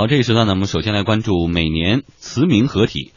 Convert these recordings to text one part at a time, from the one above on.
好，这一时段呢，我们首先来关注每年慈铭合体。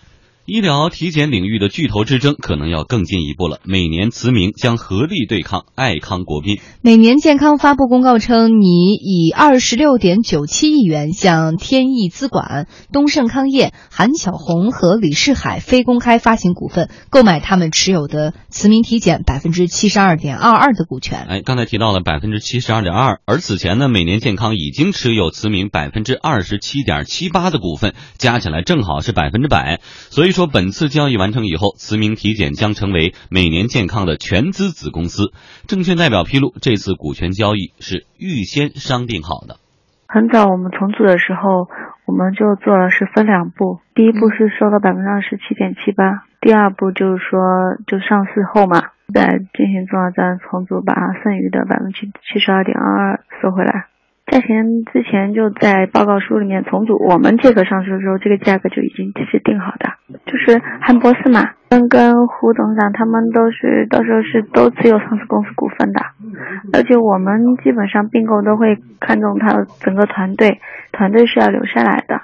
医疗体检领域的巨头之争可能要更进一步了。每年慈铭将合力对抗爱康国宾。每年健康发布公告称，拟以二十六点九七亿元向天意资管、东盛康业、韩晓红和李世海非公开发行股份，购买他们持有的慈铭体检百分之七十二点二二的股权。哎，刚才提到了百分之七十二点二，而此前呢，每年健康已经持有慈铭百分之二十七点七八的股份，加起来正好是百分之百，所以。说本次交易完成以后，慈铭体检将成为每年健康的全资子公司。证券代表披露，这次股权交易是预先商定好的。很早我们重组的时候，我们就做了是分两步，第一步是收了百分之二十七点七八，第二步就是说就上市后嘛，再进行重要资产重组，把剩余的百分之七十二点二二收回来。价钱之前就在报告书里面重组，我们这个上市的时候，这个价格就已经是定好的，就是汉博士嘛，跟跟胡董事长他们都是到时候是都持有上市公司股份的，而且我们基本上并购都会看中他整个团队，团队是要留下来的。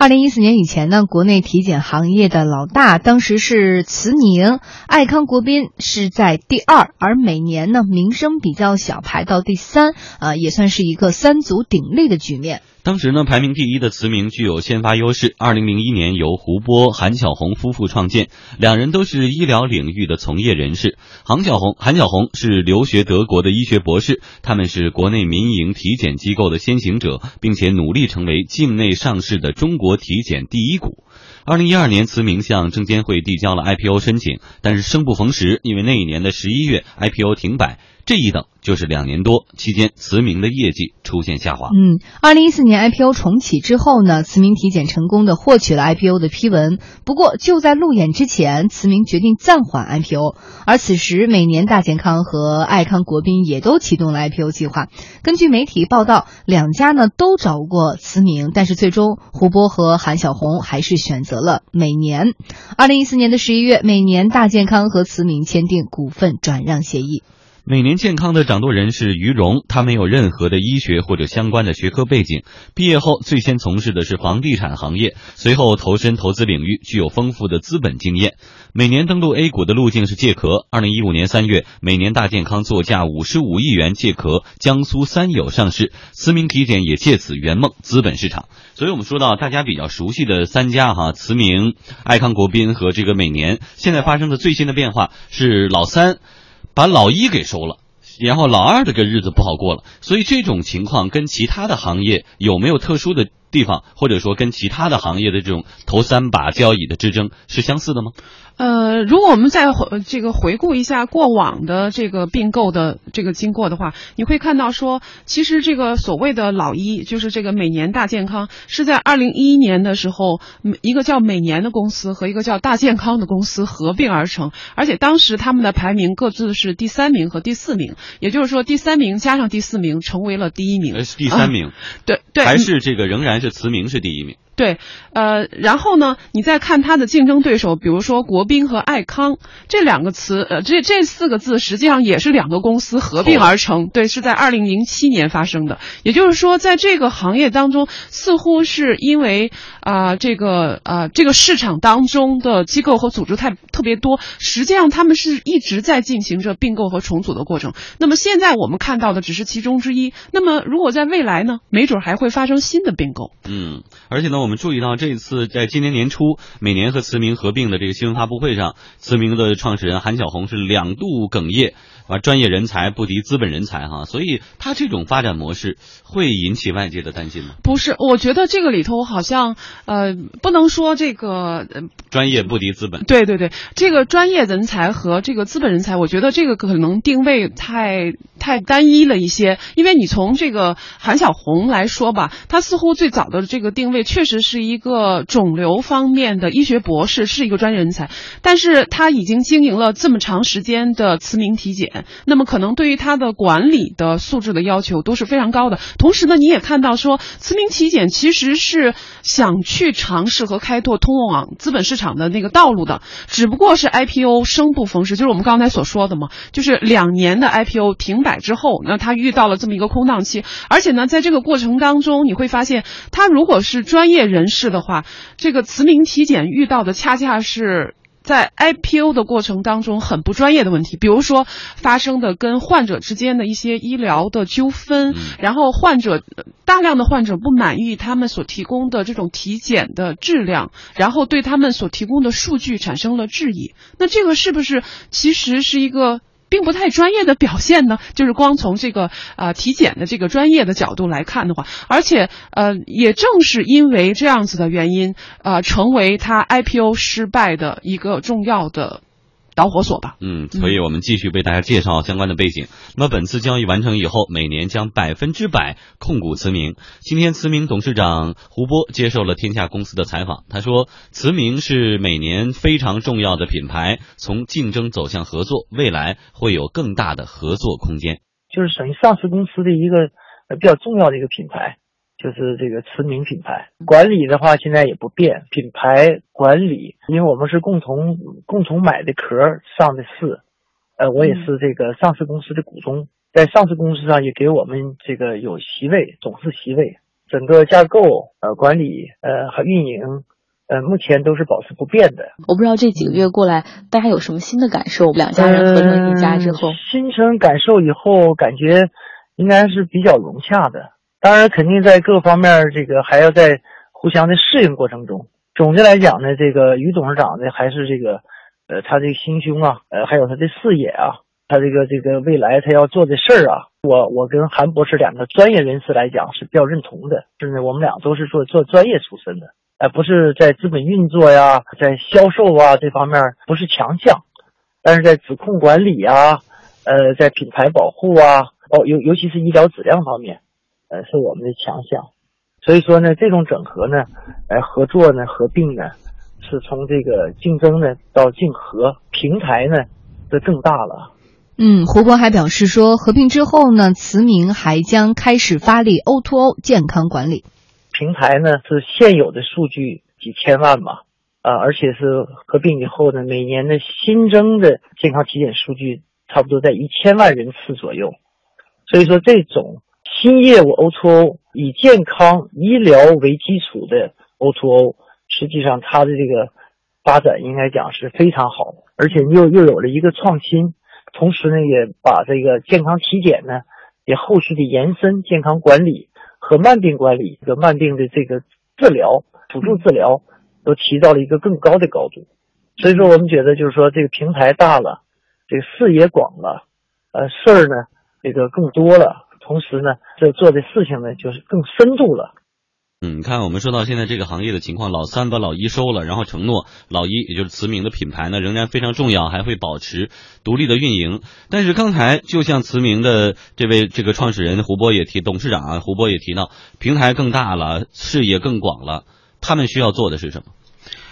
二零一四年以前呢，国内体检行业的老大当时是慈宁，爱康国宾是在第二，而每年呢名声比较小，排到第三，啊，也算是一个三足鼎立的局面。当时呢，排名第一的慈铭具有先发优势。二零零一年由胡波、韩小红夫妇创建，两人都是医疗领域的从业人士。韩小红，韩小红是留学德国的医学博士，他们是国内民营体检机构的先行者，并且努力成为境内上市的中国体检第一股。二零一二年，慈铭向证监会递交了 IPO 申请，但是生不逢时，因为那一年的十一月 IPO 停摆。这一等就是两年多，期间慈铭的业绩出现下滑。嗯，二零一四年 IPO 重启之后呢，慈铭体检成功的获取了 IPO 的批文。不过就在路演之前，慈铭决定暂缓 IPO。而此时，每年大健康和爱康国宾也都启动了 IPO 计划。根据媒体报道，两家呢都找过慈铭，但是最终胡波和韩小红还是选择了每年。二零一四年的十一月，每年大健康和慈铭签订股份转让协议。每年健康的掌舵人是于荣，他没有任何的医学或者相关的学科背景，毕业后最先从事的是房地产行业，随后投身投资领域，具有丰富的资本经验。每年登陆 A 股的路径是借壳。二零一五年三月，每年大健康作价五十五亿元借壳江苏三友上市，慈铭体检也借此圆梦资本市场。所以我们说到大家比较熟悉的三家哈，慈铭、爱康国宾和这个每年，现在发生的最新的变化是老三。把老一给收了，然后老二这个日子不好过了，所以这种情况跟其他的行业有没有特殊的地方，或者说跟其他的行业的这种头三把交椅的之争是相似的吗？呃，如果我们再回这个回顾一下过往的这个并购的这个经过的话，你会看到说，其实这个所谓的老一，就是这个每年大健康，是在二零一一年的时候，一个叫每年的公司和一个叫大健康的公司合并而成，而且当时他们的排名各自是第三名和第四名，也就是说第三名加上第四名成为了第一名。第三名，对对，还是这个仍然是慈铭是第一名。对，呃，然后呢，你再看它的竞争对手，比如说国宾和爱康这两个词，呃，这这四个字实际上也是两个公司合并而成，对，是在二零零七年发生的。也就是说，在这个行业当中，似乎是因为啊，这个啊，这个市场当中的机构和组织太特别多，实际上他们是一直在进行着并购和重组的过程。那么现在我们看到的只是其中之一。那么如果在未来呢，没准还会发生新的并购。嗯，而且呢，我们。我们注意到，这一次在今年年初，每年和慈铭合并的这个新闻发布会上，慈铭的创始人韩晓红是两度哽咽。啊，专业人才不敌资本人才哈，所以他这种发展模式会引起外界的担心吗？不是，我觉得这个里头好像呃，不能说这个专业不敌资本。对对对，这个专业人才和这个资本人才，我觉得这个可能定位太太单一了一些。因为你从这个韩小红来说吧，他似乎最早的这个定位确实是一个肿瘤方面的医学博士，是一个专业人才，但是他已经经营了这么长时间的慈铭体检。那么可能对于它的管理的素质的要求都是非常高的。同时呢，你也看到说，慈铭体检其实是想去尝试和开拓通往资本市场的那个道路的，只不过是 IPO 生不逢时，就是我们刚才所说的嘛，就是两年的 IPO 停摆之后，那他遇到了这么一个空档期，而且呢，在这个过程当中，你会发现，他如果是专业人士的话，这个慈铭体检遇到的恰恰是。在 IPO 的过程当中，很不专业的问题，比如说发生的跟患者之间的一些医疗的纠纷，然后患者大量的患者不满意他们所提供的这种体检的质量，然后对他们所提供的数据产生了质疑。那这个是不是其实是一个？并不太专业的表现呢，就是光从这个呃体检的这个专业的角度来看的话，而且呃也正是因为这样子的原因，呃成为他 IPO 失败的一个重要的。导火索吧。嗯，所以我们继续为大家介绍相关的背景。那么本次交易完成以后，每年将百分之百控股慈铭。今天慈铭董事长胡波接受了天下公司的采访，他说：“慈铭是每年非常重要的品牌，从竞争走向合作，未来会有更大的合作空间。”就是属于上市公司的一个比较重要的一个品牌。就是这个驰名品牌管理的话，现在也不变。品牌管理，因为我们是共同共同买的壳上的市，呃，我也是这个上市公司的股东，在上市公司上也给我们这个有席位，董事席位。整个架构、呃管理、呃和运营，呃目前都是保持不变的。我不知道这几个月过来，大家有什么新的感受？两家人合成一家之后，新成感受以后，感觉应该是比较融洽的。当然，肯定在各方面这个还要在互相的适应过程中。总的来讲呢，这个于董事长呢，还是这个，呃，他这个心胸啊，呃，还有他的视野啊，他这个这个未来他要做的事儿啊，我我跟韩博士两个专业人士来讲是比较认同的。是呢，我们俩都是做做专业出身的，呃，不是在资本运作呀，在销售啊这方面不是强项，但是在质控管理啊，呃，在品牌保护啊，哦，尤尤其是医疗质量方面。呃，是我们的强项，所以说呢，这种整合呢，呃合作呢，合并呢，是从这个竞争呢到竞合，平台呢，就更大了。嗯，胡博还表示说，合并之后呢，慈铭还将开始发力 O2O 健康管理平台呢，是现有的数据几千万吧，啊，而且是合并以后呢，每年的新增的健康体检数据差不多在一千万人次左右，所以说这种。新业务 O2O 以健康医疗为基础的 O2O，实际上它的这个发展应该讲是非常好，而且又又有了一个创新，同时呢也把这个健康体检呢也后续的延伸健康管理和慢病管理和慢病的这个治疗辅助治疗都提到了一个更高的高度，所以说我们觉得就是说这个平台大了，这个视野广了，呃事儿呢这个更多了。同时呢，这做的事情呢，就是更深度了。嗯，你看，我们说到现在这个行业的情况，老三把老一收了，然后承诺老一，也就是慈铭的品牌呢，仍然非常重要，还会保持独立的运营。但是刚才就像慈铭的这位这个创始人胡波也提，董事长啊胡波也提到，平台更大了，视野更广了，他们需要做的是什么？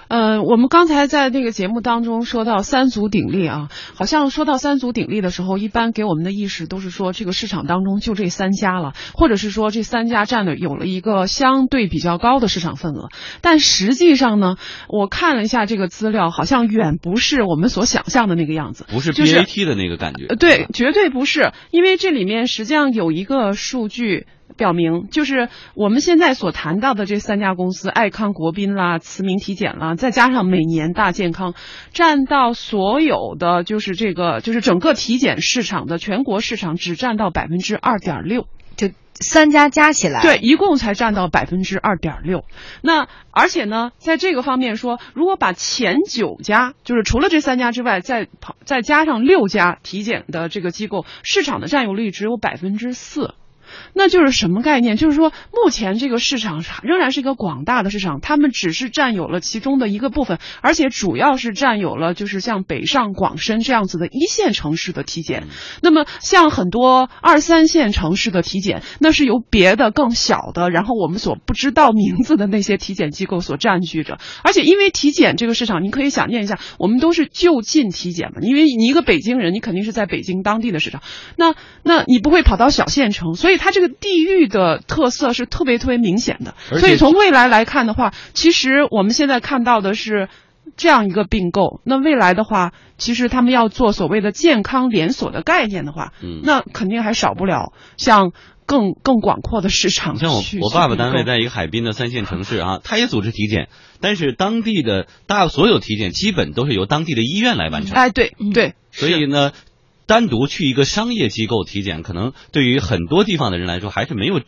呃，我们刚才在那个节目当中说到三足鼎立啊，好像说到三足鼎立的时候，一般给我们的意识都是说这个市场当中就这三家了，或者是说这三家占的有了一个相对比较高的市场份额。但实际上呢，我看了一下这个资料，好像远不是我们所想象的那个样子，不是 BAT 的那个感觉。对，绝对不是，因为这里面实际上有一个数据。表明，就是我们现在所谈到的这三家公司，爱康国宾啦、慈铭体检啦，再加上每年大健康，占到所有的就是这个就是整个体检市场的全国市场只占到百分之二点六，就三家加起来，对，一共才占到百分之二点六。那而且呢，在这个方面说，如果把前九家，就是除了这三家之外，再跑再加上六家体检的这个机构，市场的占有率只有百分之四。那就是什么概念？就是说，目前这个市场仍然是一个广大的市场，他们只是占有了其中的一个部分，而且主要是占有了就是像北上广深这样子的一线城市的体检。那么，像很多二三线城市的体检，那是由别的更小的，然后我们所不知道名字的那些体检机构所占据着。而且，因为体检这个市场，你可以想念一下，我们都是就近体检嘛，因为你一个北京人，你肯定是在北京当地的市场，那那你不会跑到小县城，所以它这个。地域的特色是特别特别明显的，所以从未来来看的话，其实我们现在看到的是这样一个并购。那未来的话，其实他们要做所谓的健康连锁的概念的话，嗯，那肯定还少不了像更更广阔的市场。像我我爸爸单位在一个海滨的三线城市啊，他也组织体检，但是当地的大所有体检基本都是由当地的医院来完成。哎，对对，所以呢。单独去一个商业机构体检，可能对于很多地方的人来说，还是没有。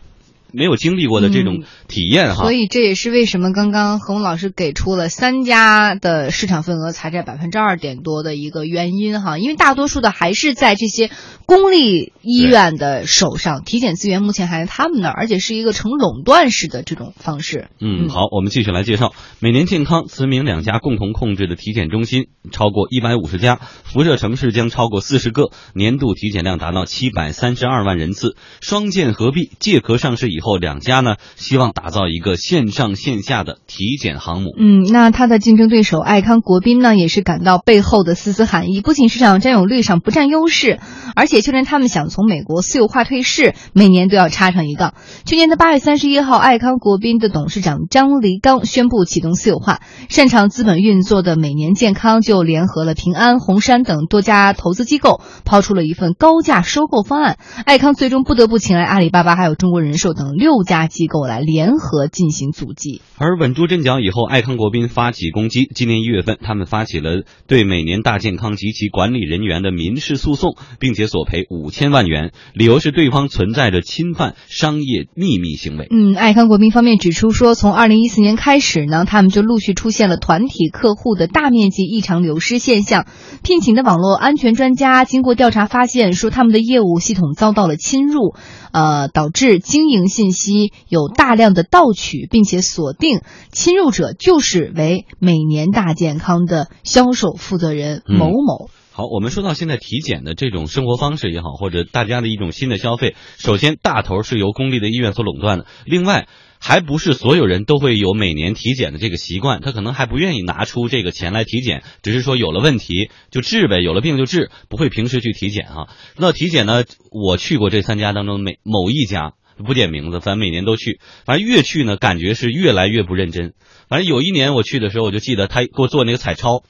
没有经历过的这种体验哈，所以这也是为什么刚刚何红老师给出了三家的市场份额才占百分之二点多的一个原因哈，因为大多数的还是在这些公立医院的手上，体检资源目前还在他们那儿，而且是一个成垄断式的这种方式。嗯，好，我们继续来介绍，每年健康、慈铭两家共同控制的体检中心超过一百五十家，辐射城市将超过四十个，年度体检量达到七百三十二万人次，双健合璧，借壳上市以。后两家呢，希望打造一个线上线下的体检航母。嗯，那它的竞争对手爱康国宾呢，也是感到背后的丝丝寒意。不仅市场占有率上不占优势，而且就连他们想从美国私有化退市，每年都要插上一杠。去年的八月三十一号，爱康国宾的董事长张黎刚宣布启动私有化，擅长资本运作的每年健康就联合了平安、红杉等多家投资机构，抛出了一份高价收购方案。爱康最终不得不请来阿里巴巴还有中国人寿等。六家机构来联合进行阻击，而稳住阵脚以后，爱康国宾发起攻击。今年一月份，他们发起了对每年大健康及其管理人员的民事诉讼，并且索赔五千万元，理由是对方存在着侵犯商业秘密行为。嗯，爱康国宾方面指出说，从二零一四年开始呢，他们就陆续出现了团体客户的大面积异常流失现象，聘请的网络安全专家经过调查发现，说他们的业务系统遭到了侵入。呃，导致经营信息有大量的盗取，并且锁定侵入者就是为每年大健康的销售负责人某某。好，我们说到现在体检的这种生活方式也好，或者大家的一种新的消费，首先大头是由公立的医院所垄断的，另外。还不是所有人都会有每年体检的这个习惯，他可能还不愿意拿出这个钱来体检，只是说有了问题就治呗，有了病就治，不会平时去体检哈。那体检呢，我去过这三家当中每某一家，不点名字，反正每年都去，反正越去呢，感觉是越来越不认真。反正有一年我去的时候，我就记得他给我做那个彩超，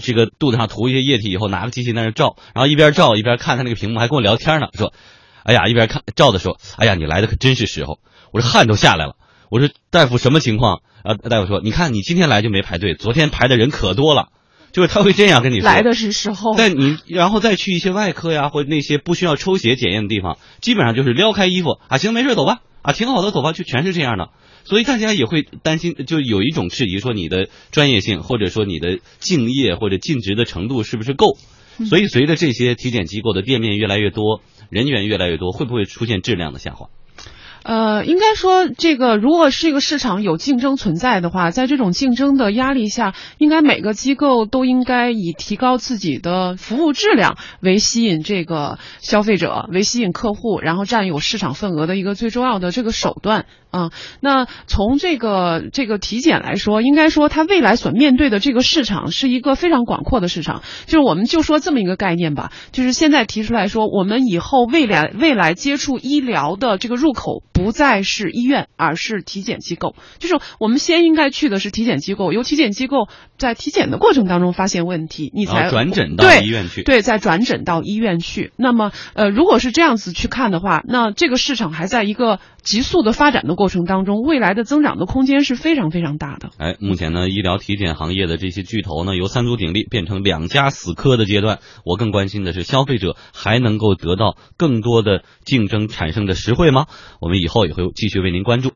这个肚子上涂一些液体以后，拿个机器在那照，然后一边照一边看他那个屏幕，还跟我聊天呢，说，哎呀，一边看照的时候，哎呀，你来的可真是时候，我这汗都下来了。我说大夫什么情况？啊，大夫说，你看你今天来就没排队，昨天排的人可多了，就是他会这样跟你说。来的是时候。但你然后再去一些外科呀，或者那些不需要抽血检验的地方，基本上就是撩开衣服啊，行，没事走吧，啊，挺好的走吧，就全是这样的。所以大家也会担心，就有一种质疑，说你的专业性或者说你的敬业或者尽职的程度是不是够？所以随着这些体检机构的店面越来越多，人员越来越多，会不会出现质量的下滑？呃，应该说，这个如果是一个市场有竞争存在的话，在这种竞争的压力下，应该每个机构都应该以提高自己的服务质量为吸引这个消费者、为吸引客户，然后占有市场份额的一个最重要的这个手段啊。那从这个这个体检来说，应该说它未来所面对的这个市场是一个非常广阔的市场。就是我们就说这么一个概念吧，就是现在提出来说，我们以后未来未来接触医疗的这个入口。不再是医院，而是体检机构。就是我们先应该去的是体检机构，由体检机构在体检的过程当中发现问题，你才转诊到医院去。对，再转诊到医院去。那么，呃，如果是这样子去看的话，那这个市场还在一个急速的发展的过程当中，未来的增长的空间是非常非常大的。哎，目前呢，医疗体检行业的这些巨头呢，由三足鼎立变成两家死磕的阶段。我更关心的是，消费者还能够得到更多的竞争产生的实惠吗？我们。以后也会继续为您关注。